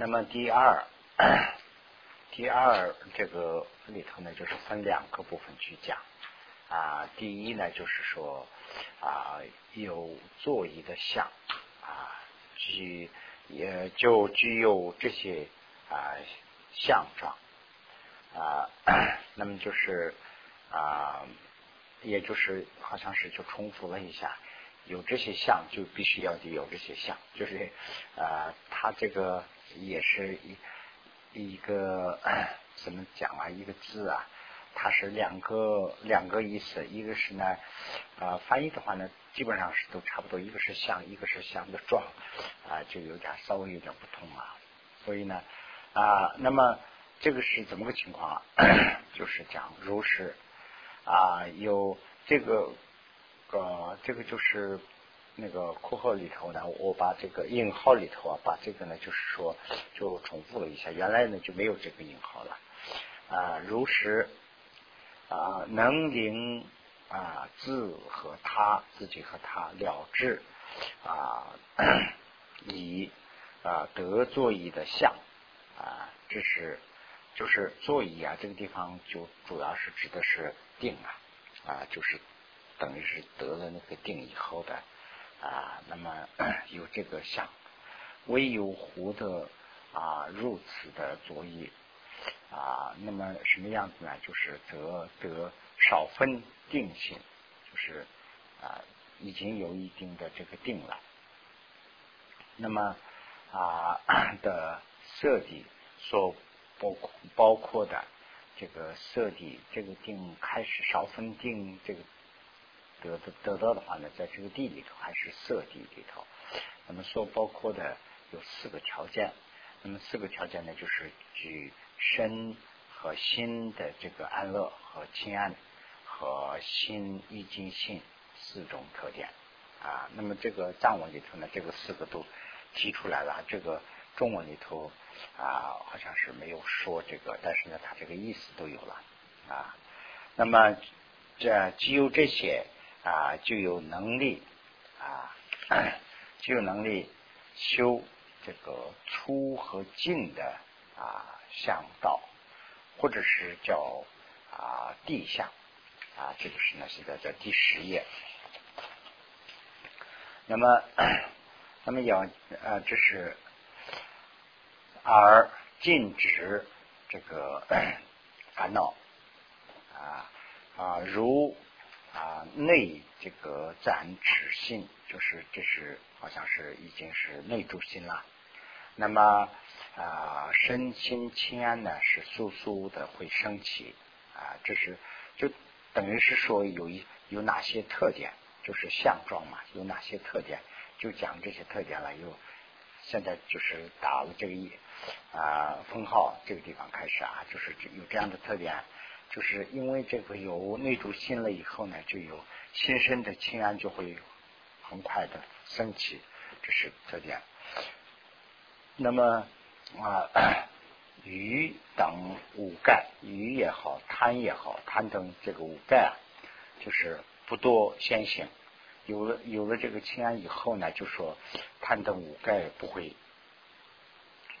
那么第二，第二这个里头呢，就是分两个部分去讲啊。第一呢，就是说啊，有座椅的像啊，具也就具有这些啊相状啊，那么就是啊，也就是好像是就重复了一下。有这些相，就必须要得有这些相，就是呃，它这个也是一一个 怎么讲啊？一个字啊，它是两个两个意思，一个是呢，呃，翻译的话呢，基本上是都差不多，一个是像，一个是像的状啊，就有点稍微有点不同啊。所以呢啊，那么这个是怎么个情况啊？就是讲如是啊，有这个。呃，这个就是那个括号里头呢，我把这个引号里头啊，把这个呢，就是说就重复了一下，原来呢就没有这个引号了啊。如实啊，能令啊自和他自己和他了之啊，以啊得作椅的相啊，这是就是座椅啊，这个地方就主要是指的是定啊啊，就是。等于是得了那个定以后的啊，那么 有这个相，唯有湖的啊如此的作业啊，那么什么样子呢？就是得得少分定性，就是啊已经有一定的这个定了。那么啊 的色底所包括包括的这个色底，这个定开始少分定这个。得得到的话呢，在这个地里头还是色地里头，那么所包括的有四个条件，那么四个条件呢，就是举身和心的这个安乐和清安和心一经性四种特点啊。那么这个藏文里头呢，这个四个都提出来了，这个中文里头啊好像是没有说这个，但是呢，它这个意思都有了啊。那么这只有这些。啊，就有能力啊，就有能力修这个粗和净的啊向道，或者是叫啊地相啊，这个是呢，现在在第十页。那么，那么要啊，这是而禁止这个 烦恼啊啊如。啊，内这个暂止心，就是这是好像是已经是内住心了。那么啊，身心清安呢，是速速的会升起啊。这是就等于是说有一有哪些特点，就是相状嘛，有哪些特点，就讲这些特点了。有现在就是打了这个一啊封号，这个地方开始啊，就是有这样的特点。就是因为这个有内住心了以后呢，就有心生的清安就会很快的升起，这是特点。那么啊，鱼等五盖，鱼也好，贪也好，贪等这个五盖啊，就是不多先行。有了有了这个清安以后呢，就说贪等五盖不会，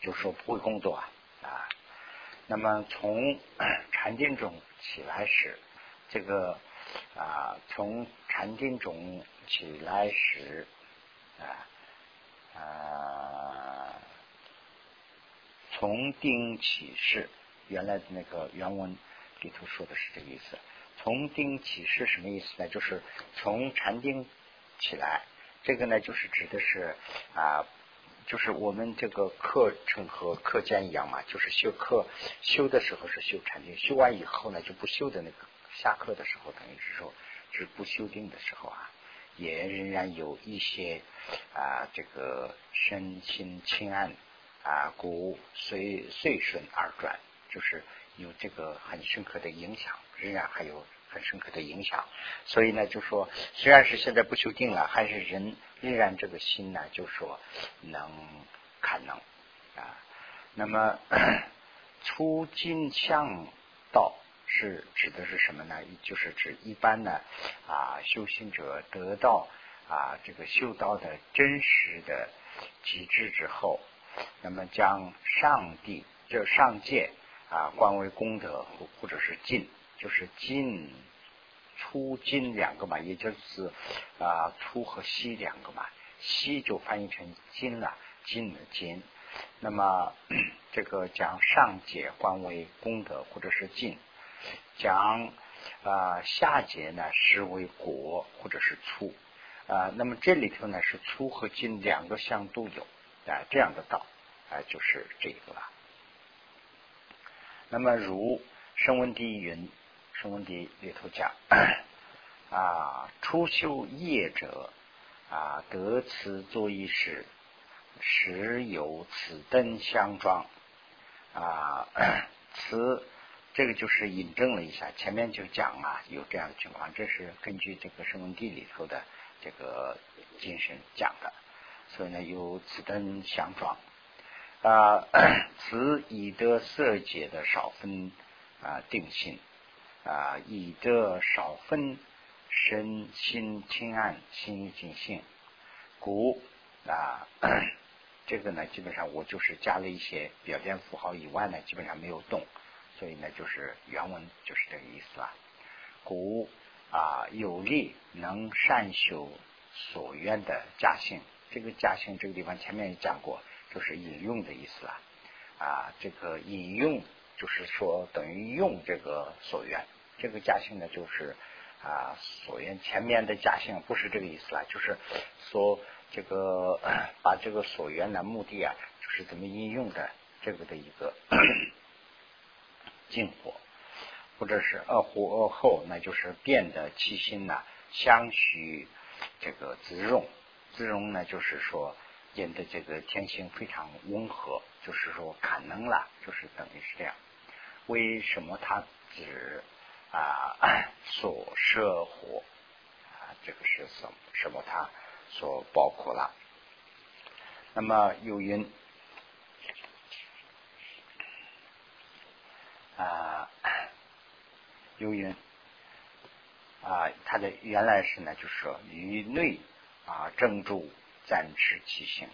就说不会工作啊啊。那么从 禅定中起来时，这个啊，从禅定中起来时啊啊，从定起事，原来的那个原文里头说的是这个意思。从定起事什么意思呢？就是从禅定起来，这个呢，就是指的是啊。就是我们这个课程和课间一样嘛，就是修课修的时候是修禅定，修完以后呢就不修的那个下课的时候，等于是说是不修定的时候啊，也仍然有一些啊这个身心清安啊，骨随随顺而转，就是有这个很深刻的影响，仍然还有。很深刻的影响，所以呢，就说虽然是现在不修定了，还是人仍然这个心呢，就说能看能啊。那么出金向道是指的是什么呢？就是指一般呢啊修行者得到啊这个修道的真实的极致之后那么将上帝就上界啊，观为功德或或者是进，就是进出进两个嘛，也就是啊出和西两个嘛，西就翻译成金了，金的金。那么这个将上界观为功德或者是进，将啊下界呢视为果或者是粗。啊，那么这里头呢是粗和金两个相都有啊，这样的道啊就是这个了。那么如声闻第一云，声闻第里头讲 啊，初修业者啊，得此作一时，时有此灯相装啊，此这个就是引证了一下，前面就讲啊，有这样的情况，这是根据这个声闻地里头的。这个精神讲的，所以呢，有此灯相撞啊，此以得色界的少分啊定性啊，以得少分身心清暗心尽性，故啊，这个呢，基本上我就是加了一些表现符号以外呢，基本上没有动，所以呢，就是原文就是这个意思啊，故。啊，有利能善修所愿的家性，这个家性这个地方前面也讲过，就是引用的意思啊。啊，这个引用就是说等于用这个所愿，这个家性呢就是啊所愿前面的家性不是这个意思了，就是说这个把这个所愿的目的啊，就是怎么应用的这个的一个 进火。或者是二火二后，那就是变得气心呢，相许这个自容，自容呢，就是说人的这个天性非常温和，就是说可能了，就是等于是这样。为什么它指啊 所摄火啊？这个是什什么？它所包括了？那么有云啊。由于啊，它的原来是呢，就是说于内啊正住暂持其性。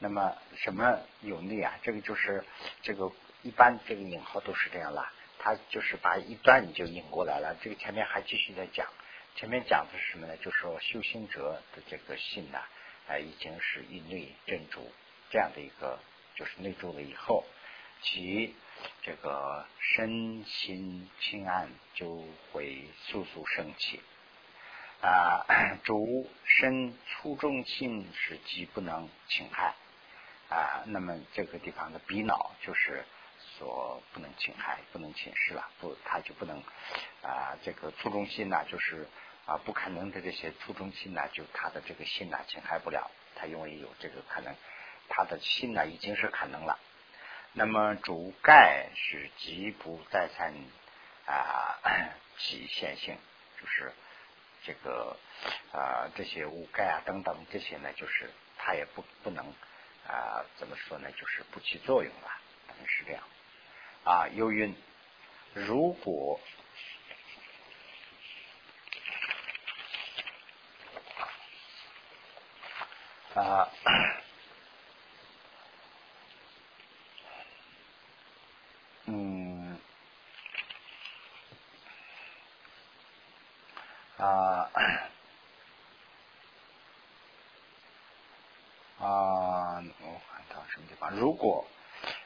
那么什么有内啊？这个就是这个一般这个引号都是这样啦。他就是把一段你就引过来了。这个前面还继续在讲，前面讲的是什么呢？就是说修行者的这个心呢，啊已经是于内正住这样的一个，就是内住了以后，其。这个身心清安就会速速升起啊！主身粗中心是极不能侵害啊。那么这个地方的鼻脑就是说不能侵害、不能侵蚀了，不，它就不能啊。这个初中心呢，就是啊不可能的这些初中心呢，就他的这个心呢侵害不了，他因为有这个可能，他的心呢已经是可能了。那么主盖是极不再参啊 极限性，就是这个啊这些无盖啊等等这些呢，就是它也不不能啊怎么说呢，就是不起作用了，等于是这样啊。由于如果啊。啊啊！我看到什么地方？如果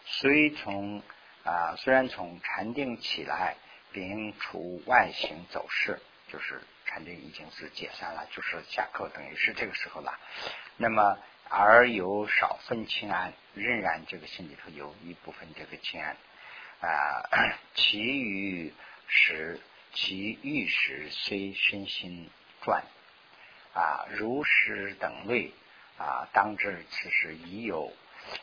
虽从啊，虽然从禅定起来，并除外形走势，就是禅定已经是解散了，就是下课，等于是这个时候了。那么而有少分清安，仍然这个心里头有一部分这个清安啊，其余时。其欲时虽身心转啊，如实等类啊，当知此时已有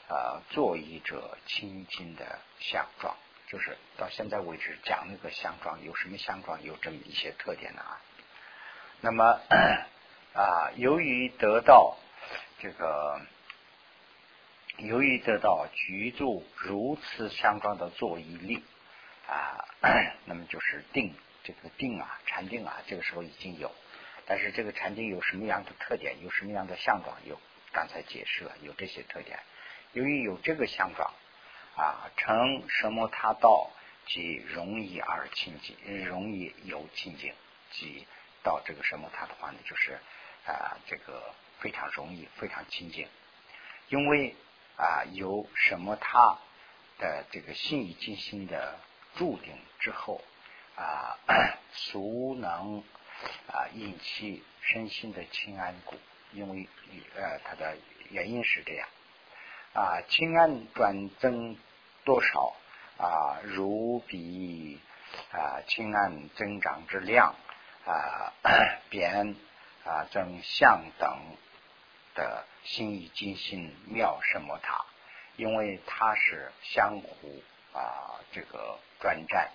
呃作意者清净的相状，就是到现在为止讲那个相状有什么相状，有这么一些特点呢啊。那么啊，由于得到这个，由于得到居住如此相状的作意力啊，那么就是定。这个定啊，禅定啊，这个时候已经有，但是这个禅定有什么样的特点，有什么样的相状？有刚才解释了，有这些特点。由于有这个相状啊，成什么他道即容易而清净，容易有清净，即到这个什么他的话呢，就是啊这个非常容易，非常清净，因为啊有什么他的这个心意精心的注定之后啊，孰能啊引起身心的清安故？因为呃，它的原因是这样啊，清安转增多少啊？如比啊，清安增长之量啊，变啊增相等的心意精心妙什么塔？因为它是相互啊，这个转战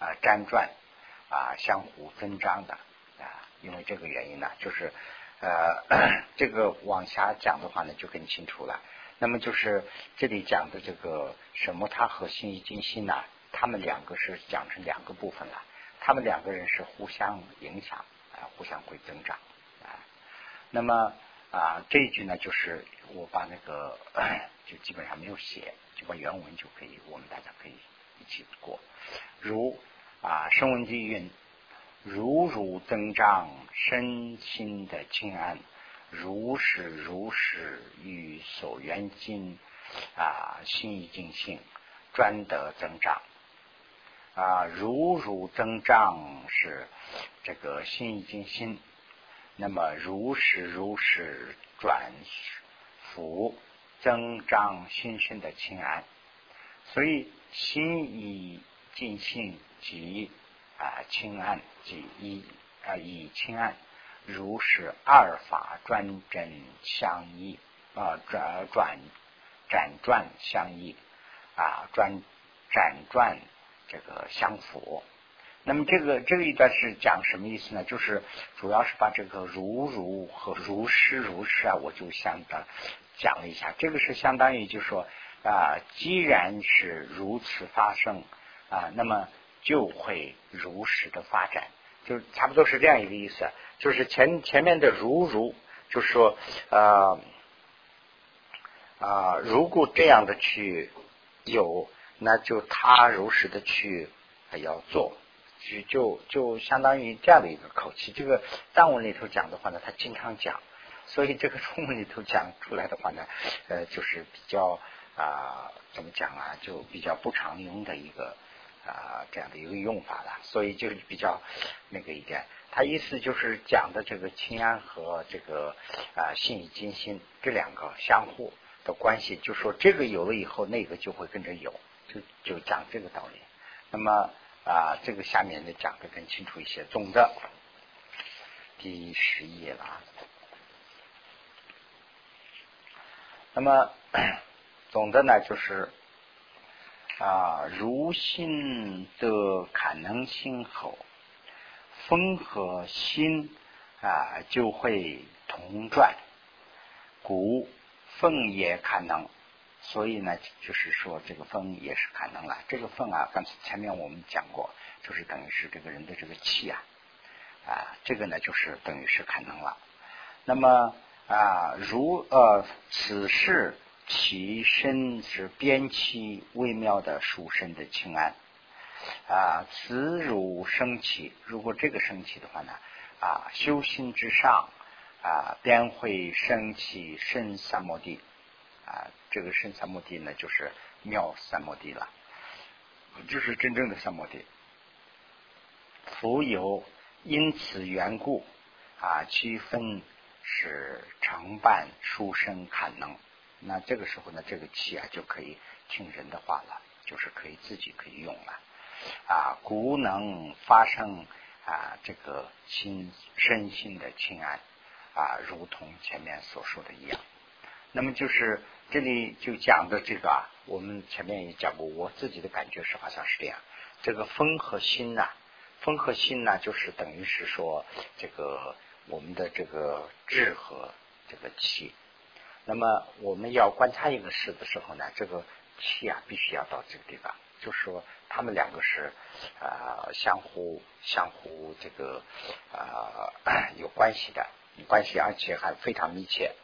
啊，辗转啊，相互增长的啊，因为这个原因呢，就是。呃，这个往下讲的话呢，就更清楚了。那么就是这里讲的这个什么，他和心意精心呢，他们两个是讲成两个部分了。他们两个人是互相影响啊，互相会增长啊。那么啊，这一句呢，就是我把那个就基本上没有写，就把原文就可以，我们大家可以一起过。如啊，声闻地运。如如增长身心的清安，如是如是与所缘境啊心意尽性专得增长啊如如增长是这个心意尽心，那么如是如是转福增长心身的清安，所以心意尽性即。啊，清安即一啊，以清安如是二法专真相依啊，转转辗转相依啊，转辗转这个相符。那么这个这个一段是讲什么意思呢？就是主要是把这个如如和如是如是啊，我就相当讲了一下。这个是相当于就说啊，既然是如此发生啊，那么。就会如实的发展，就差不多是这样一个意思。就是前前面的如如，就是说啊啊，如果这样的去有，那就他如实的去要做，就就就相当于这样的一个口气。这个藏文里头讲的话呢，他经常讲，所以这个中文里头讲出来的话呢，呃，就是比较啊，怎么讲啊，就比较不常用的一个。啊，这样的一个用法了，所以就是比较那个一点。他意思就是讲的这个清安和这个啊信以金心这两个相互的关系，就说这个有了以后，那个就会跟着有，就就讲这个道理。那么啊，这个下面呢讲的更清楚一些。总的第十页了。那么 总的呢就是。啊，如心的可能性后，风和心啊就会同转，故风也可能。所以呢，就是说这个风也是可能了。这个风啊，刚才前面我们讲过，就是等于是这个人的这个气啊，啊，这个呢就是等于是可能了。那么啊，如呃，此事。其身是边期微妙的殊胜的清安啊，此如升起，如果这个升起的话呢啊，修心之上啊，便会升起深三摩地啊，这个深三摩地呢，就是妙三摩地了，就是真正的三摩地。福有因此缘故啊，区分是承办殊胜可能。那这个时候呢，这个气啊就可以听人的话了，就是可以自己可以用了啊，故能发生啊这个心身心的清安啊，如同前面所说的一样。那么就是这里就讲的这个啊，我们前面也讲过，我自己的感觉是好像是这样。这个风和心呐，风和心呢，就是等于是说这个我们的这个智和这个气。那么我们要观察一个事的时候呢，这个气啊必须要到这个地方，就是说他们两个是啊相互相互这个啊 有关系的关系，而且还非常密切。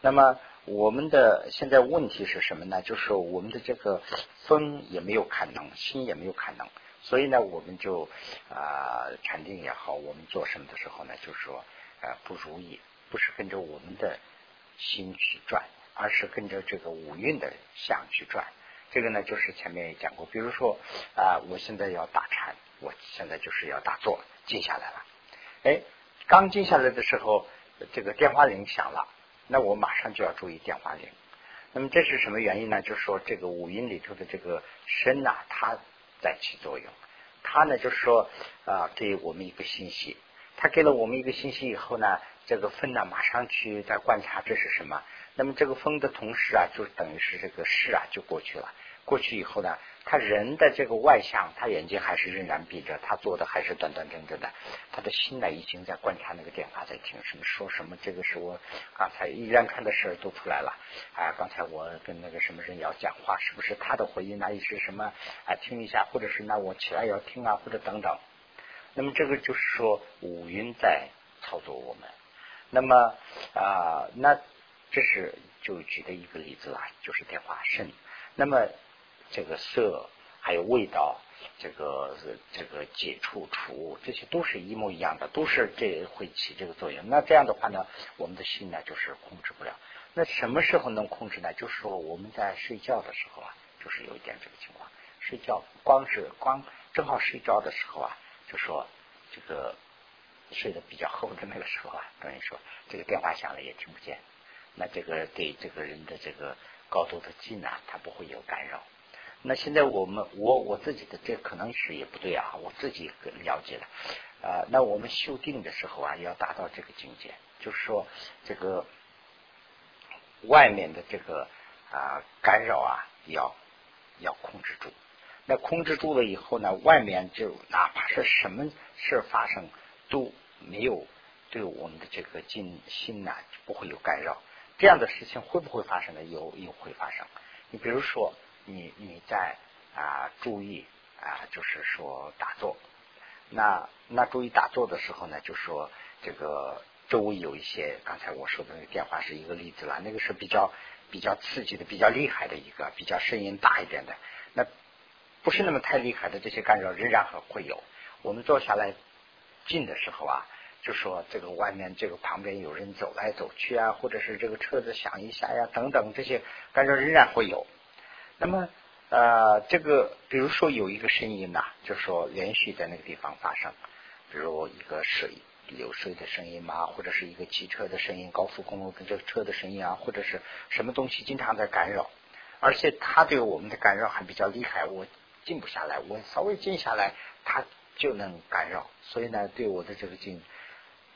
那么我们的现在问题是什么呢？就是我们的这个风也没有看能，心也没有看能，所以呢，我们就啊禅定也好，我们做什么的时候呢，就是说呃不如意，不是跟着我们的心去转，而是跟着这个五蕴的相去转。这个呢，就是前面也讲过，比如说啊，我现在要打禅，我现在就是要打坐，静下来了。哎，刚静下来的时候，这个电话铃响了，那我马上就要注意电话铃。那么这是什么原因呢？就是说这个五音里头的这个身呐，它在起作用。它呢，就是说啊，给我们一个信息。他给了我们一个信息以后呢，这个分呢，马上去在观察这是什么。那么这个风的同时啊，就等于是这个事啊就过去了。过去以后呢，他人的这个外向，他眼睛还是仍然闭着，他做的还是端端正正的。他的心呢，已经在观察那个电话，在听什么说什么。这个是我刚才一连串的事儿都出来了。啊，刚才我跟那个什么人要讲话，是不是他的回应？那也是什么？啊，听一下，或者是那我起来要听啊，或者等等。那么这个就是说五云在操作我们。那么啊，那。这是就举的一个例子了，就是电化声。那么这个色还有味道，这个这个解除除，这些都是一模一样的，都是这会起这个作用。那这样的话呢，我们的心呢就是控制不了。那什么时候能控制呢？就是说我们在睡觉的时候啊，就是有一点这个情况。睡觉光是光正好睡觉的时候啊，就说这个睡得比较厚的那个时候啊，等于说这个电话响了也听不见。那这个对这个人的这个高度的近啊，它不会有干扰。那现在我们我我自己的这可能是也不对啊，我自己了解了啊。那我们修定的时候啊，要达到这个境界，就是说这个外面的这个啊干扰啊，要要控制住。那控制住了以后呢，外面就哪怕是什么事发生，都没有对我们的这个静心呐不会有干扰。这样的事情会不会发生呢？有有会发生。你比如说，你你在啊注意啊，就是说打坐。那那注意打坐的时候呢，就说这个周围有一些，刚才我说的那个电话是一个例子了。那个是比较比较刺激的、比较厉害的一个，比较声音大一点的。那不是那么太厉害的这些干扰，仍然还会有。我们坐下来静的时候啊。就说这个外面这个旁边有人走来走去啊，或者是这个车子响一下呀，等等这些干扰仍然会有。那么呃，这个比如说有一个声音呐，就说连续在那个地方发生，比如一个水流水的声音嘛，或者是一个汽车的声音，高速公路的这个车的声音啊，或者是什么东西经常在干扰，而且它对我们的干扰还比较厉害，我静不下来，我稍微静下来，它就能干扰，所以呢，对我的这个静。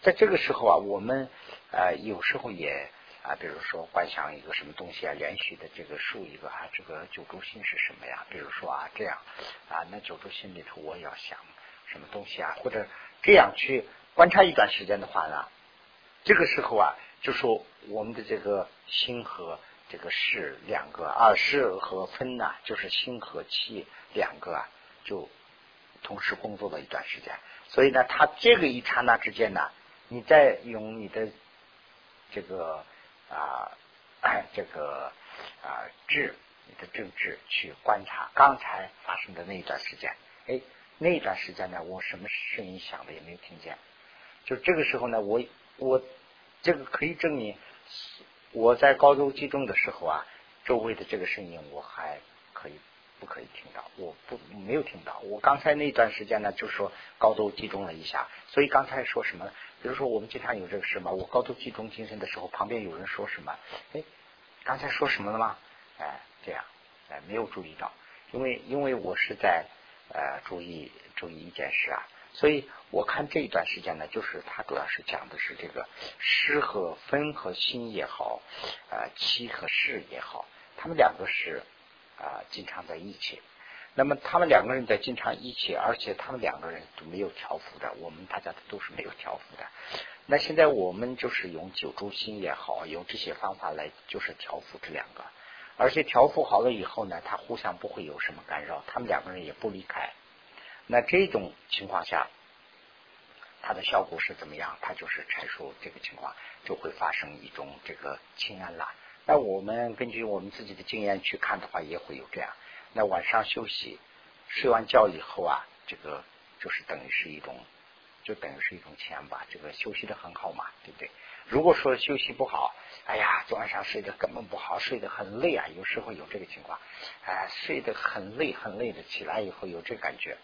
在这个时候啊，我们呃有时候也啊，比如说幻想一个什么东西啊，连续的这个数一个啊，这个九州心是什么呀？比如说啊，这样啊，那九州心里头我要想什么东西啊，或者这样去观察一段时间的话呢，这个时候啊，就说我们的这个心和这个是两个啊，是和分呐，就是心和气两个啊，就同时工作了一段时间，所以呢，它这个一刹那之间呢。你再用你的这个啊，这个啊智，你的正智去观察刚才发生的那一段时间，哎，那一段时间呢，我什么声音响的也没有听见，就这个时候呢，我我这个可以证明，我在高度集中的时候啊，周围的这个声音我还可以。不可以听到，我不没有听到。我刚才那段时间呢，就说高度集中了一下，所以刚才说什么？比如说我们经常有这个事嘛，我高度集中精神的时候，旁边有人说什么？哎，刚才说什么了吗？哎，这样，哎，没有注意到，因为因为我是在呃注意注意一件事啊，所以我看这一段时间呢，就是它主要是讲的是这个诗和分和心也好，呃，七和事也好，他们两个是。啊，经常在一起。那么他们两个人在经常一起，而且他们两个人都没有调伏的。我们大家都是没有调伏的。那现在我们就是用九州心也好，用这些方法来就是调伏这两个。而且调伏好了以后呢，他互相不会有什么干扰，他们两个人也不离开。那这种情况下，它的效果是怎么样？它就是阐述这个情况就会发生一种这个清安了。那我们根据我们自己的经验去看的话，也会有这样。那晚上休息，睡完觉以后啊，这个就是等于是一种，就等于是一种钱吧。这个休息的很好嘛，对不对？如果说休息不好，哎呀，昨晚上睡得根本不好，睡得很累啊。有时候有这个情况，哎，睡得很累很累的，起来以后有这感觉。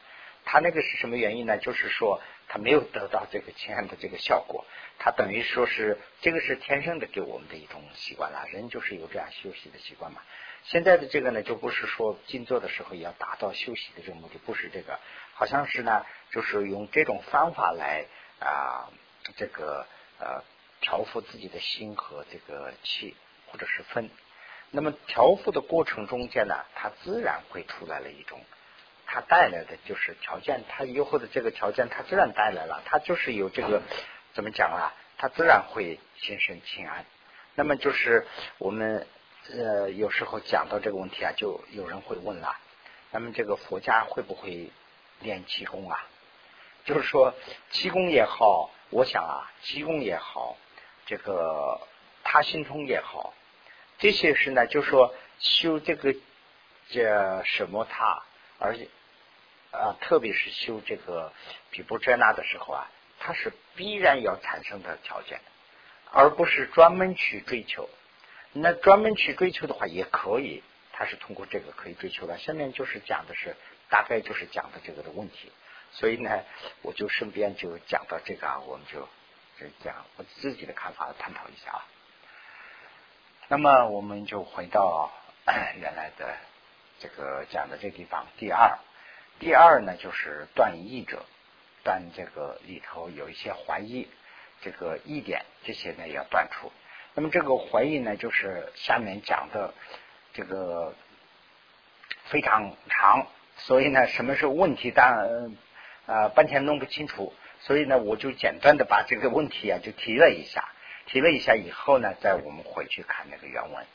他那个是什么原因呢？就是说他没有得到这个亲爱的这个效果，他等于说是这个是天生的给我们的一种习惯了，人就是有这样休息的习惯嘛。现在的这个呢，就不是说静坐的时候要达到休息的这个目的，不是这个，好像是呢，就是用这种方法来啊，这个呃调伏自己的心和这个气或者是分。那么调伏的过程中间呢，它自然会出来了一种。它带来的就是条件，它以后的这个条件，它自然带来了，它就是有这个怎么讲啊？它自然会心生情安。那么就是我们呃有时候讲到这个问题啊，就有人会问了：那么这个佛家会不会练气功啊？就是说气功也好，我想啊，气功也好，这个他心通也好，这些是呢，就说修这个这什么他，而且。啊，特别是修这个比布遮那的时候啊，它是必然要产生的条件，而不是专门去追求。那专门去追求的话也可以，它是通过这个可以追求的。下面就是讲的是大概就是讲的这个的问题，所以呢，我就顺便就讲到这个啊，我们就就讲我自己的看法探讨一下啊。那么我们就回到 原来的这个讲的这地方，第二。第二呢，就是断义者，断这个里头有一些怀疑，这个疑点这些呢要断除。那么这个怀疑呢，就是下面讲的这个非常长，所以呢，什么是问题？但呃半天弄不清楚，所以呢，我就简单的把这个问题啊就提了一下，提了一下以后呢，再我们回去看那个原文。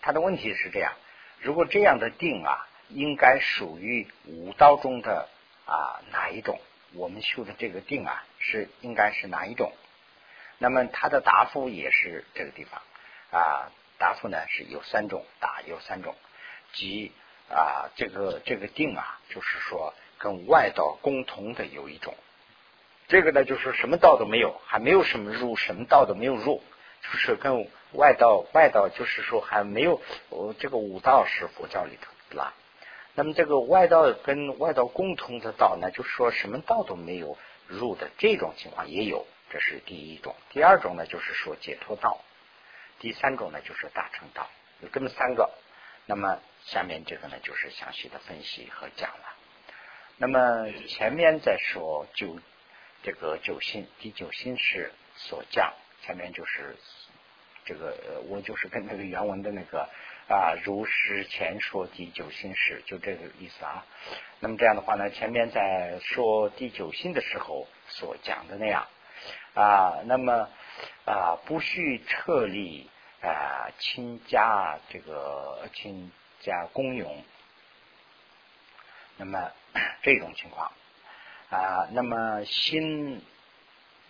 他的问题是这样：如果这样的定啊。应该属于五道中的啊哪一种？我们修的这个定啊，是应该是哪一种？那么他的答复也是这个地方啊，答复呢是有三种，答有三种，即啊这个这个定啊，就是说跟外道共同的有一种，这个呢就是什么道都没有，还没有什么入，什么道都没有入，就是跟外道外道就是说还没有，这个五道是佛教里头对吧？那么这个外道跟外道共同的道呢，就是说什么道都没有入的这种情况也有，这是第一种。第二种呢，就是说解脱道；第三种呢，就是大乘道。有这么三个。那么下面这个呢，就是详细的分析和讲了。那么前面在说九这个九心，第九心是所降，前面就是这个我就是跟那个原文的那个。啊，如实前说第九心事，就这个意思啊。那么这样的话呢，前面在说第九心的时候所讲的那样啊，那么啊，不需撤离啊，亲家这个亲家公勇，那么这种情况啊，那么心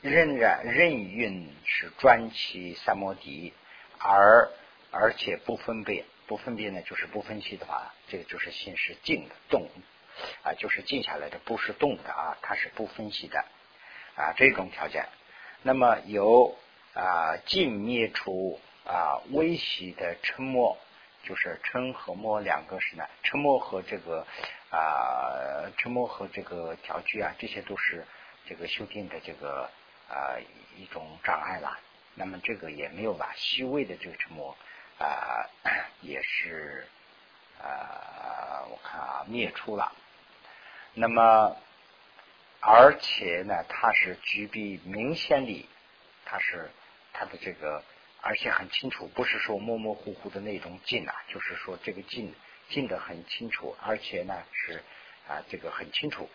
仍然任运是专其三摩地，而而且不分别。不分别呢，就是不分析的话，这个就是心是静的动啊，就是静下来的，不是动的啊，它是不分析的啊，这种条件。那么由啊静灭除啊微细的沉默，就是沉和默两个是呢，沉默和这个啊沉默和这个调距啊，这些都是这个修定的这个啊一种障碍了。那么这个也没有把虚微的这个沉默。啊，也是啊，我看啊，灭出了。那么，而且呢，它是具备明显的，它是它的这个，而且很清楚，不是说模模糊糊的那种近啊，就是说这个近近的很清楚，而且呢是啊，这个很清楚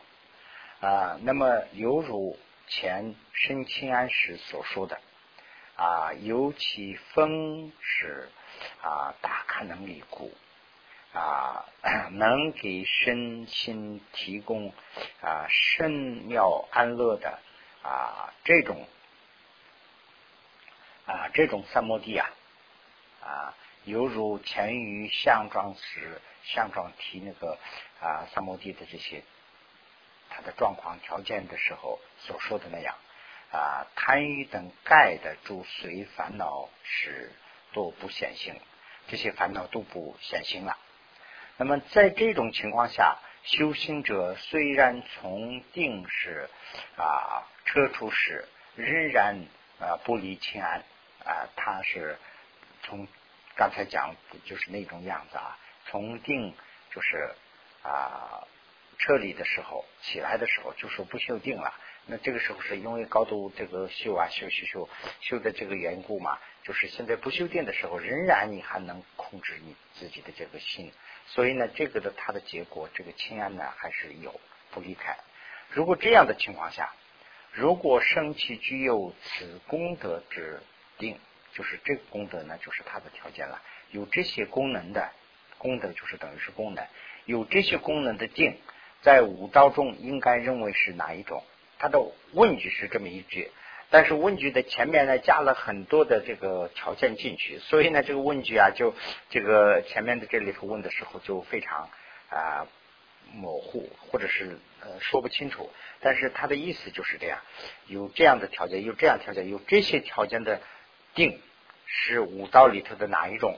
啊。那么，犹如前申清安时所说的啊，尤其风是。啊，大开能力故啊，能给身心提供啊深妙安乐的啊这种啊这种三摩地啊啊，犹如前于相状时，相状提那个啊三摩地的这些它的状况条件的时候所说的那样啊贪欲等盖的诸随烦恼时都不显形，这些烦恼都不显形了。那么在这种情况下，修行者虽然从定时啊撤出时，仍然啊不离清安啊，他是从。刚才讲就是那种样子啊，从定就是啊撤离的时候，起来的时候就说不修定了。那这个时候是因为高度这个修啊修修修修的这个缘故嘛，就是现在不修定的时候，仍然你还能控制你自己的这个心。所以呢，这个的它的结果，这个清安呢还是有不离开。如果这样的情况下，如果生起具有此功德之定。就是这个功德呢，就是它的条件了。有这些功能的功德，就是等于是功能。有这些功能的定，在五道中应该认为是哪一种？他的问句是这么一句，但是问句的前面呢加了很多的这个条件进去，所以呢这个问句啊，就这个前面的这里头问的时候就非常啊模糊，或者是呃说不清楚。但是它的意思就是这样：有这样的条件，有这样条件，有这些条件的定。是五道里头的哪一种？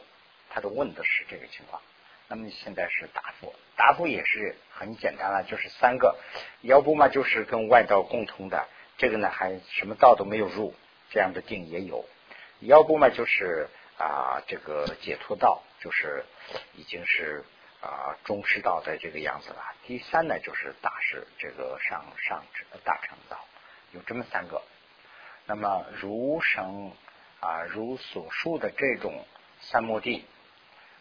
他都问的是这个情况。那么现在是答复，答复也是很简单了，就是三个。要不嘛就是跟外道共同的，这个呢还什么道都没有入，这样的定也有。要不嘛就是啊这个解脱道，就是已经是啊中师道的这个样子了。第三呢就是大师这个上上大乘道，有这么三个。那么如生。啊，如所述的这种三摩地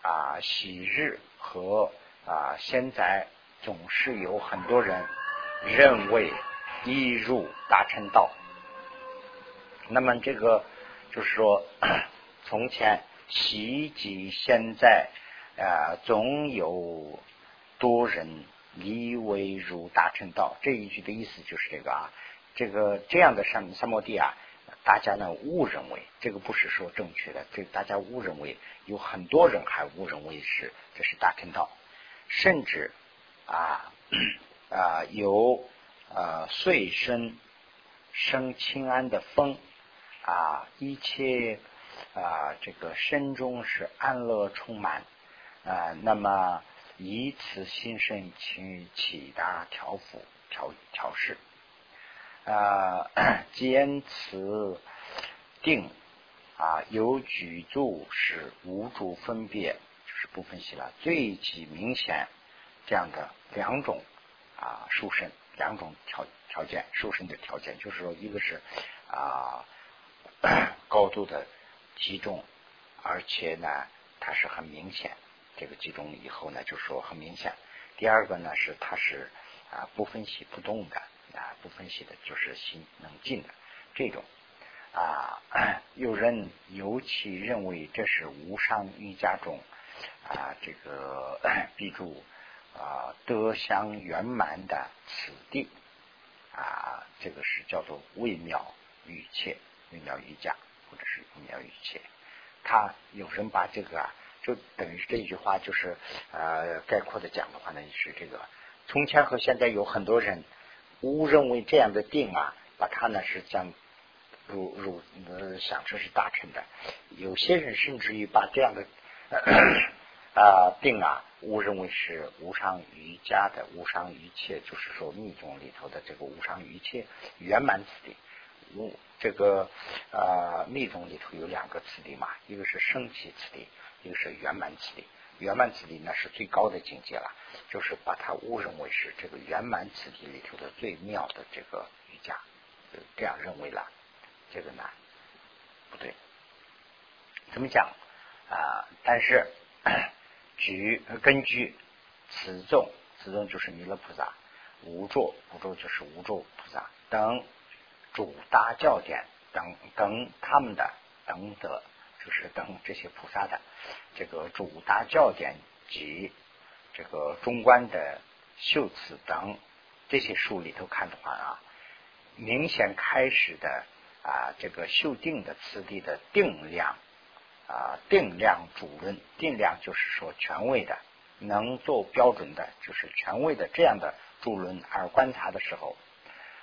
啊，昔日和啊，现在总是有很多人认为一入大乘道。那么这个就是说，从前习及现在啊，总有多人以为入大乘道。这一句的意思就是这个啊，这个这样的三三摩地啊。大家呢误认为这个不是说正确的，这大家误认为有很多人还误认为是这是大乘道，甚至啊啊 有呃岁生生清安的风啊，一切啊这个身中是安乐充满啊，那么以此心生去起达调伏调调试。啊，坚持定啊，有举足是无主分别，就是不分析了。最极明显这样的两种啊，瘦身两种条条件，瘦身的条件，就是说，一个是啊 高度的集中，而且呢，它是很明显。这个集中以后呢，就说很明显。第二个呢，是它是啊不分析不动的。啊，不分析的，就是心能静的这种啊。有人尤其认为这是无上瑜伽中啊，这个 必助啊德相圆满的此地啊，这个是叫做微妙瑜切，微妙瑜伽或者是微妙瑜切。他有人把这个啊，就等于这句话，就是呃概括的讲的话呢，是这个从前和现在有很多人。误认为这样的定啊，把它呢是将如如呃想成是大乘的。有些人甚至于把这样的 啊定啊误认为是无上瑜伽的无上瑜切，就是说密宗里头的这个无上瑜切圆满次第。无这个啊密宗里头有两个次第嘛，一个是升起次第，一个是圆满次第。圆满次第那是最高的境界了，就是把它误认为是这个圆满次第里头的最妙的这个瑜伽，这样认为了，这个呢不对。怎么讲啊？但是举根据此众，此众就是弥勒菩萨，无著，无著就是无著菩萨等主大教典等等他们的等德。就是等这些菩萨的这个主大教典及这个中观的修辞等这些书里头看的话啊，明显开始的啊这个修定的次第的定量啊定量主论，定量就是说权威的，能做标准的，就是权威的这样的主论而观察的时候，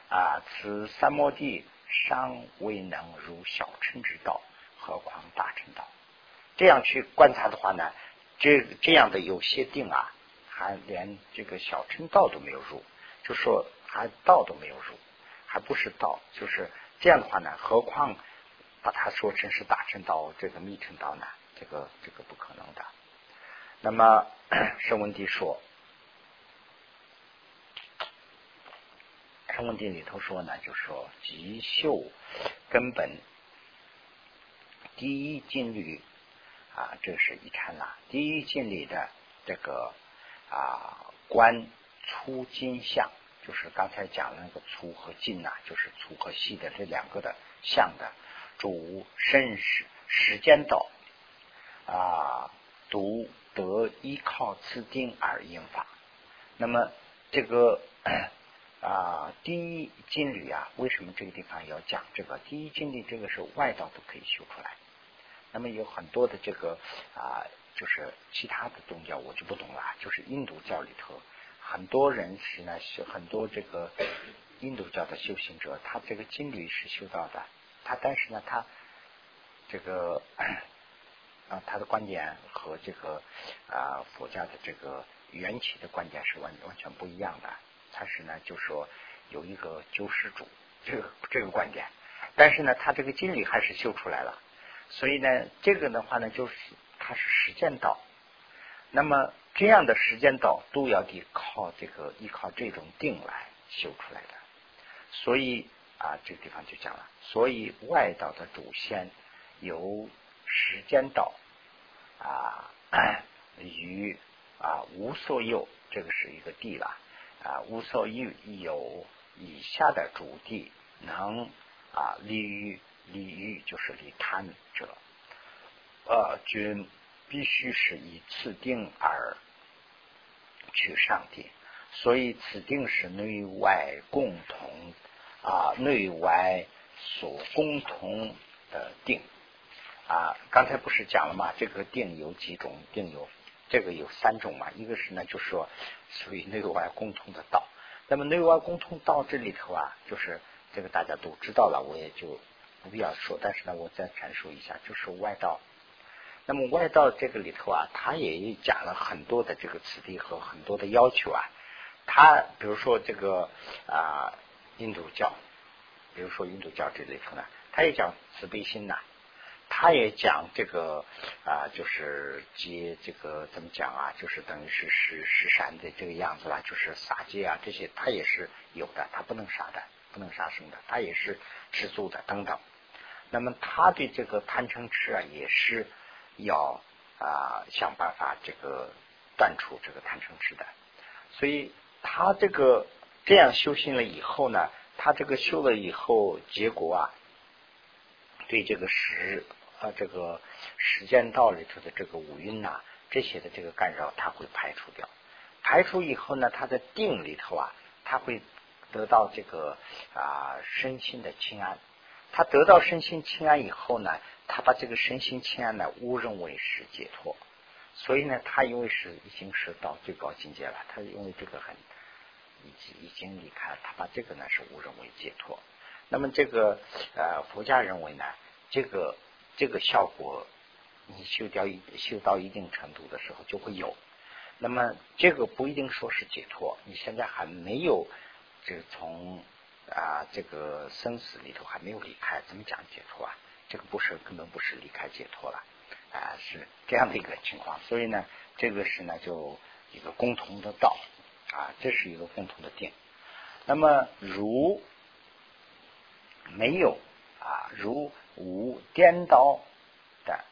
啊，此三摩地尚未能如小乘之道，何况大乘道？这样去观察的话呢，这这样的有些定啊，还连这个小乘道都没有入，就说还道都没有入，还不是道，就是这样的话呢，何况把它说成是大乘道，这个密乘道呢？这个这个不可能的。那么圣文帝说，圣文帝里头说呢，就说吉秀根本第一定律。啊，这是一看啦。第一经里的这个啊，观粗金相，就是刚才讲的那个粗和金呐，就是粗和细的这两个的相的主身时时间到啊，独得依靠自定而应法。那么这个啊，第一经律啊，为什么这个地方要讲这个？第一经律这个是外道都可以修出来。那么有很多的这个啊，就是其他的宗教我就不懂了。就是印度教里头，很多人是呢修很多这个印度教的修行者，他这个经律是修到的，他但是呢他这个啊他的观点和这个啊佛家的这个缘起的观点是完完全不一样的。他是呢就说有一个救世主这个这个观点，但是呢他这个经律还是修出来了。所以呢，这个的话呢，就是他是实践道。那么这样的实践道都要得靠这个依靠这种定来修出来的。所以啊，这个地方就讲了，所以外道的祖先由时间道啊与啊无所有，这个是一个地了。啊无所有有以下的主地能啊利于。利欲就是利贪者，呃，君必须是以此定而去上定，所以此定是内外共同啊，内外所共同的定啊。刚才不是讲了吗？这个定有几种？定有这个有三种嘛？一个是呢，就是说属于内外共同的道。那么内外共同道这里头啊，就是这个大家都知道了，我也就。不必要说，但是呢，我再阐述一下，就是外道。那么外道这个里头啊，他也讲了很多的这个此地和很多的要求啊。他比如说这个啊，印度教，比如说印度教这里头呢，他也讲慈悲心呐，他也讲这个啊，就是接这个怎么讲啊，就是等于是是是善的这个样子啦，就是撒戒啊这些，他也是有的，他不能杀的，不能杀生的，他也是吃素的等等。那么他对这个贪嗔痴啊，也是要啊想办法这个断除这个贪嗔痴的。所以他这个这样修行了以后呢，他这个修了以后，结果啊，对这个时啊这个时间道里头的这个五蕴呐，这些的这个干扰，他会排除掉。排除以后呢，他的定里头啊，他会得到这个啊身心的清安。他得到身心清安以后呢，他把这个身心清安呢误认为是解脱，所以呢，他因为是已经是到最高境界了，他因为这个很已经已经离开了，他把这个呢是误认为解脱。那么这个呃佛家认为呢，这个这个效果你修掉一修到一定程度的时候就会有。那么这个不一定说是解脱，你现在还没有这从。啊，这个生死里头还没有离开，怎么讲解脱啊？这个不是根本不是离开解脱了啊，是这样的一个情况。所以呢，这个是呢就一个共同的道啊，这是一个共同的定。那么如没有啊，如无颠倒的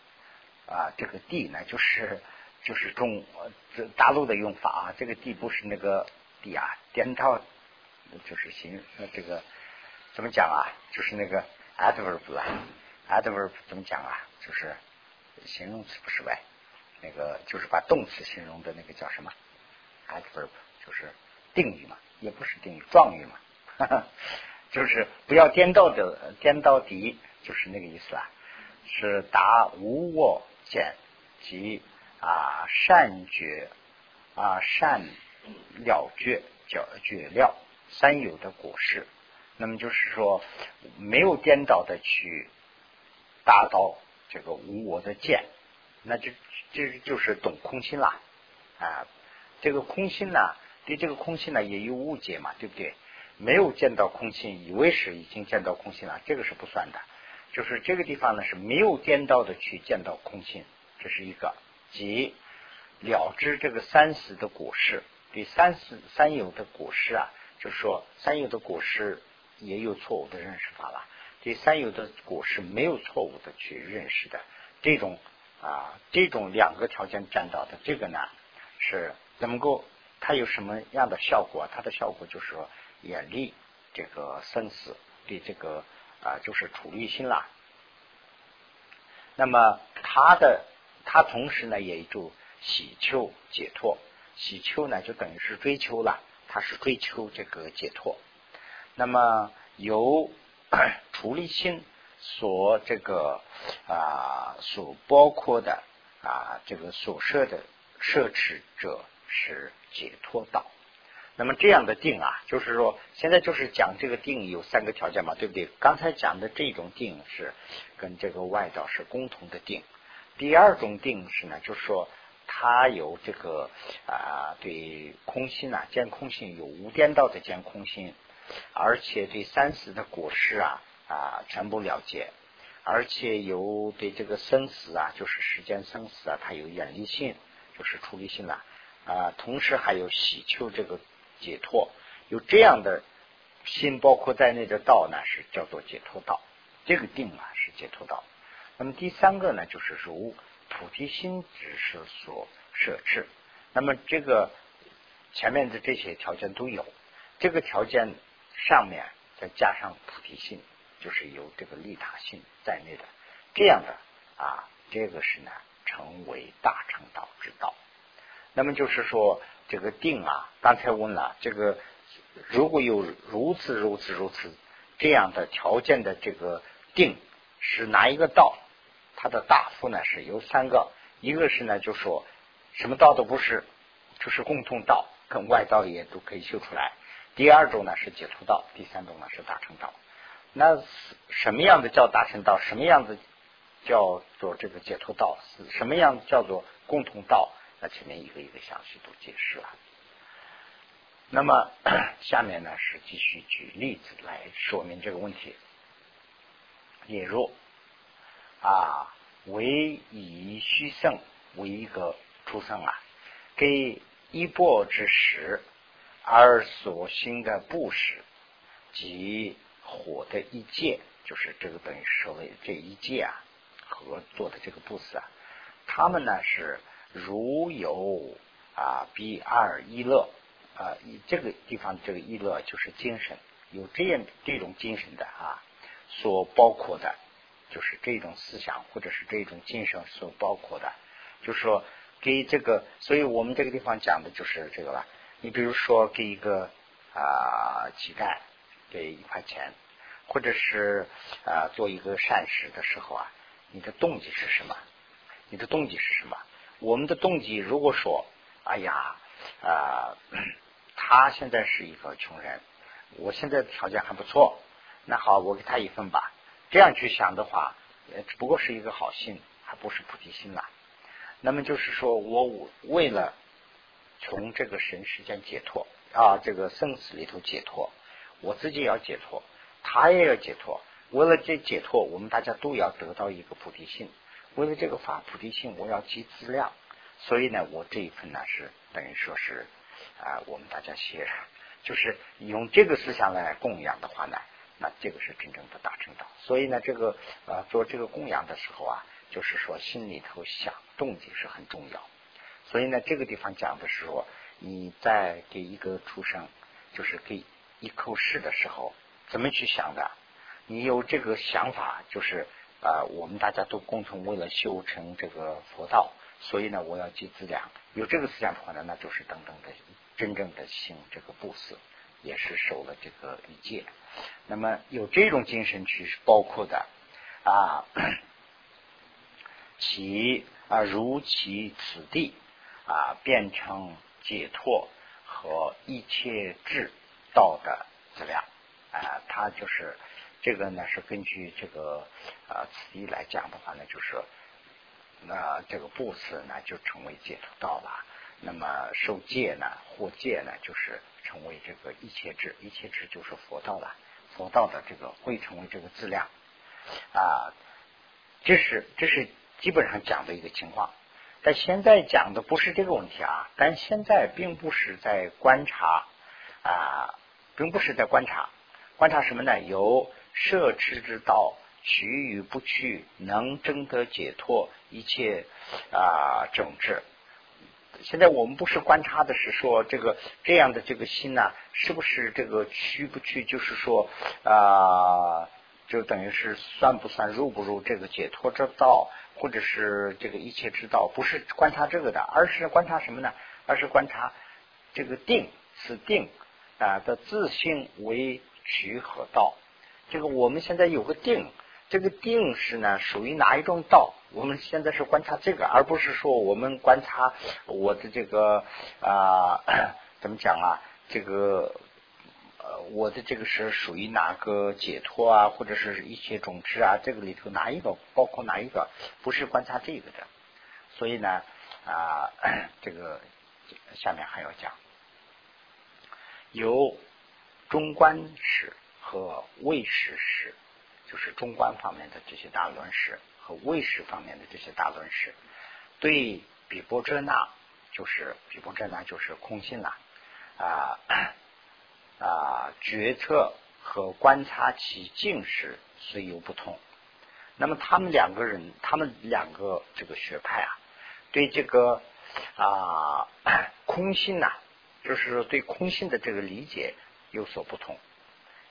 啊，这个地呢，就是就是中这大陆的用法啊，这个地不是那个地啊，颠倒。就是形这个怎么讲啊？就是那个 adverb 啊，adverb 怎么讲啊？就是形容词不是呗？那个就是把动词形容的那个叫什么？adverb 就是定语嘛，也不是定语，状语嘛，就是不要颠倒的颠倒敌，就是那个意思啊。是达无我见及啊善觉啊善了觉叫觉了三有的果实。那么就是说，没有颠倒的去达到这个无我的见，那就这就是懂空心啦啊。这个空心呢，对这个空性呢也有误解嘛，对不对？没有见到空性，以为是已经见到空性了，这个是不算的。就是这个地方呢是没有颠倒的去见到空性，这是一个，即了知这个三死的果实。对三死三有的果实啊，就是说三有的果实。也有错误的认识法了。对三有的果是没有错误的去认识的，这种啊，这种两个条件占到的这个呢，是能够它有什么样的效果？它的效果就是说远离这个生死，对这个啊，就是处理心啦。那么它的它同时呢，也就喜求解脱，喜求呢就等于是追求了，它是追求这个解脱。那么由处理心所这个啊所包括的啊这个所设的摄持者是解脱道。那么这样的定啊，就是说现在就是讲这个定有三个条件嘛，对不对？刚才讲的这种定是跟这个外道是共同的定。第二种定是呢，就是说它有这个啊对空心啊见空性有无颠倒的见空性。而且对三死的果实啊啊全部了解，而且有对这个生死啊，就是时间生死啊，它有远离性，就是处理性了啊。同时还有喜求这个解脱，有这样的心包括在内的道呢，是叫做解脱道。这个定啊是解脱道。那么第三个呢，就是如菩提心只是所设置。那么这个前面的这些条件都有，这个条件。上面再加上菩提心，就是有这个利他心在内的，这样的啊，这个是呢，成为大乘道之道。那么就是说，这个定啊，刚才问了，这个如果有如此如此如此这样的条件的这个定是哪一个道？它的答复呢是有三个，一个是呢，就说什么道都不是，就是共同道，跟外道也都可以修出来。第二种呢是解脱道，第三种呢是大乘道。那什么样的叫大乘道？什么样子叫做这个解脱道？是什么样叫做共同道？那前面一个一个详细都解释了。那么 下面呢是继续举例子来说明这个问题。例如啊，为以虚胜为一个出生啊，给一钵之时。而所行的布施及火的一界，就是这个等于所谓这一界啊，和做的这个布施啊，他们呢是如有啊比二一乐啊，这个地方这个一乐就是精神，有这样这种精神的啊，所包括的，就是这种思想或者是这种精神所包括的，就是说给这个，所以我们这个地方讲的就是这个了。你比如说给一个啊乞丐给一块钱，或者是啊做一个善事的时候啊，你的动机是什么？你的动机是什么？我们的动机如果说，哎呀啊，他现在是一个穷人，我现在条件还不错，那好，我给他一份吧。这样去想的话，只不过是一个好心，还不是菩提心了。那么就是说我为了。从这个神世间解脱啊，这个生死里头解脱，我自己也要解脱，他也要解脱。为了这解脱，我们大家都要得到一个菩提心。为了这个法菩提心，我要积资料。所以呢，我这一份呢是等于说是啊，我们大家写，就是用这个思想来供养的话呢，那这个是真正的大乘道。所以呢，这个呃做这个供养的时候啊，就是说心里头想动机是很重要。所以呢，这个地方讲的是说，你在给一个畜生，就是给一口食的时候，怎么去想的？你有这个想法，就是啊，我们大家都共同为了修成这个佛道，所以呢，我要积资粮。有这个思想的话呢，那就是等等的真正的行这个布施，也是受了这个一戒。那么有这种精神去包括的啊，其啊如其此地啊变成解脱和一切智道的资料啊，它就是这个呢是根据这个啊此地来讲的话呢，就是那这个不死呢就成为解脱道了。那么受戒呢，获戒呢，就是成为这个一切智，一切智就是佛道了。佛道的这个会成为这个质量啊，这是这是基本上讲的一个情况。但现在讲的不是这个问题啊，但现在并不是在观察啊，并不是在观察，观察什么呢？有摄持之道，取与不取，能争得解脱，一切啊整治。现在我们不是观察的是说这个这样的这个心呢，是不是这个去不去？就是说啊，就等于是算不算入不入这个解脱之道，或者是这个一切之道？不是观察这个的，而是观察什么呢？而是观察这个定此定啊的自性为取和道。这个我们现在有个定。这个定是呢，属于哪一种道？我们现在是观察这个，而不是说我们观察我的这个啊，怎么讲啊？这个呃，我的这个是属于哪个解脱啊，或者是一些种子啊？这个里头哪一个包括哪一个？不是观察这个的。所以呢啊，这个下面还要讲，有中观史和魏史史。就是中观方面的这些大论师和卫士方面的这些大论师，对比波遮那，就是比波遮那就是空性了啊啊，决策和观察其境时虽有不同，那么他们两个人，他们两个这个学派啊，对这个啊空性呐，就是对空性的这个理解有所不同，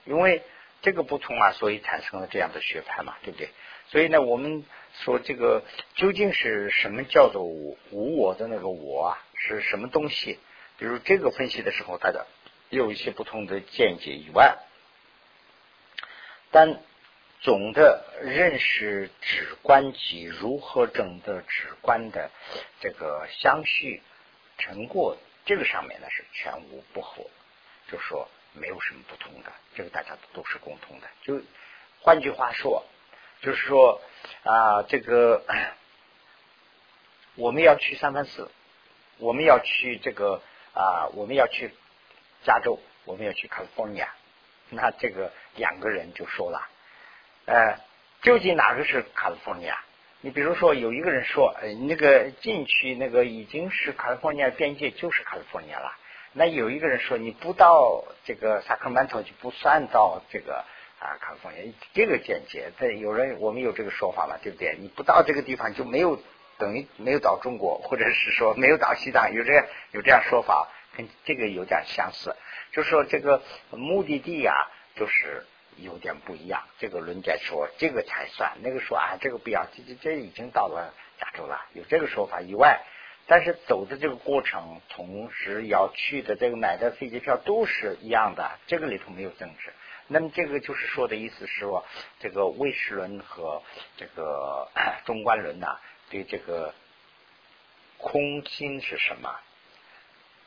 因为。这个不同啊，所以产生了这样的学派嘛，对不对？所以呢，我们说这个究竟是什么叫做无无我的那个我啊？是什么东西？比如这个分析的时候，大家有一些不同的见解以外，但总的认识指观及如何整的指观的这个相续成果，这个上面呢是全无不合，就说。没有什么不同的，这个大家都是共同的。就换句话说，就是说啊，这个我们要去三藩市，我们要去这个啊，我们要去加州，我们要去 California，那这个两个人就说了，呃，究竟哪个是 California？你比如说有一个人说，呃，那个进去那个已经是 California 边界，就是 California 了。那有一个人说，你不到这个萨克曼托就不算到这个啊，卡利福尼亚这个见解。这有人我们有这个说法嘛，对不对？你不到这个地方就没有等于没有到中国，或者是说没有到西藏，有这样有这样说法，跟这个有点相似。就说这个目的地啊，就是有点不一样。这个论点说这个才算，那个说啊这个不要，这这这已经到了加州了，有这个说法以外。但是走的这个过程，同时要去的这个买的飞机票都是一样的，这个里头没有政治。那么这个就是说的意思是说，这个魏识论和这个 中观论呐，对这个空心是什么，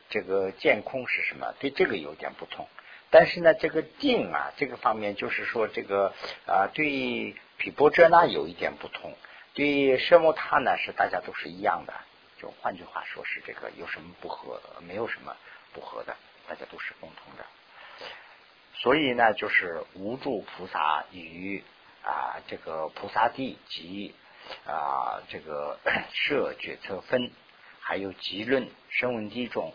这个见空是什么，对这个有点不同。但是呢，这个定啊，这个方面就是说这个啊，对毗波遮那有一点不同，对舍摩他呢是大家都是一样的。就换句话说，是这个有什么不合？没有什么不合的，大家都是共同的。所以呢，就是无助菩萨与啊这个菩萨地及啊这个 设决策分，还有集论声闻地中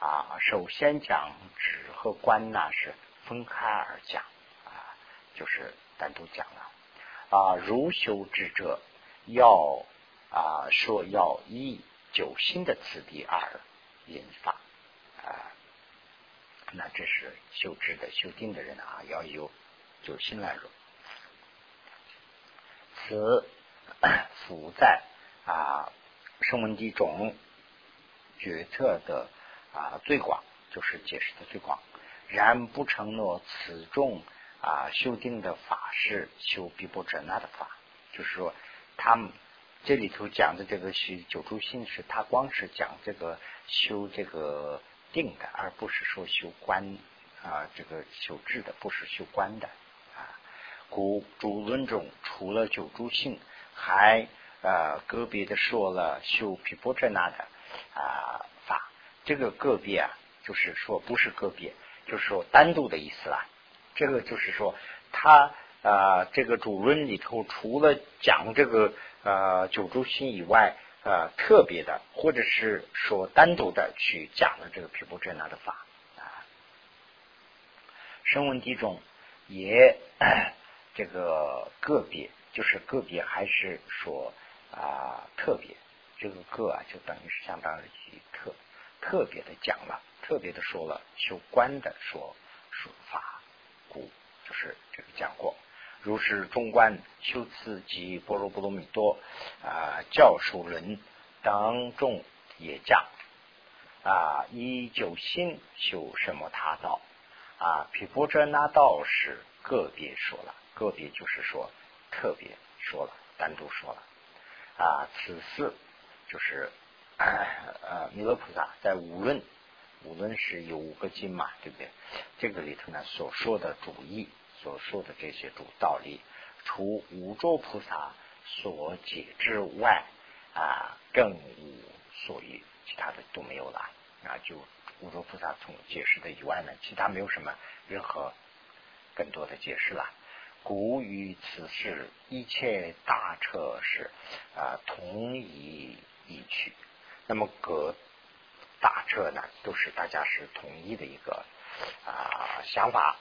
啊，首先讲指和观呢是分开而讲啊，就是单独讲了啊。如修智者要。啊，说要依九心的次第而引发啊，那这是修知的、修定的人啊，要有九心来入。此辅在啊声闻地种决策的啊最广，就是解释的最广。然不承诺此众啊修定的法是修必波折那的法，就是说他们。这里头讲的这个是九住性，是他光是讲这个修这个定的，而不是说修观啊，这个修智的，不是修观的啊。古诸论中除了九住性，还呃个别的说了修毗波遮那的啊法。这个个别啊，就是说不是个别，就是说单独的意思啦。这个就是说他。啊，这个主论里头除了讲这个呃九诸心以外，呃特别的或者是说单独的去讲了这个毗婆遮那的法啊。声闻地中也这个个别，就是个别还是说啊特别，这个个啊就等于是相当于特特别的讲了，特别的说了修观的说说法，故就是这个讲过。如是中观修次及般若波罗蜜多啊教授人当众也讲啊依九心修什么他道啊毗波遮那道是个别说了个别就是说特别说了单独说了啊此四就是 呃弥勒菩萨在五论五论是有五个经嘛对不对这个里头呢所说的主义。所说的这些主道理，除五洲菩萨所解之外啊，更无所欲，其他的都没有了啊。就五洲菩萨从解释的以外呢，其他没有什么任何更多的解释了。古于此事，一切大彻是啊，同一意趣。那么各大彻呢，都是大家是统一的一个啊想法。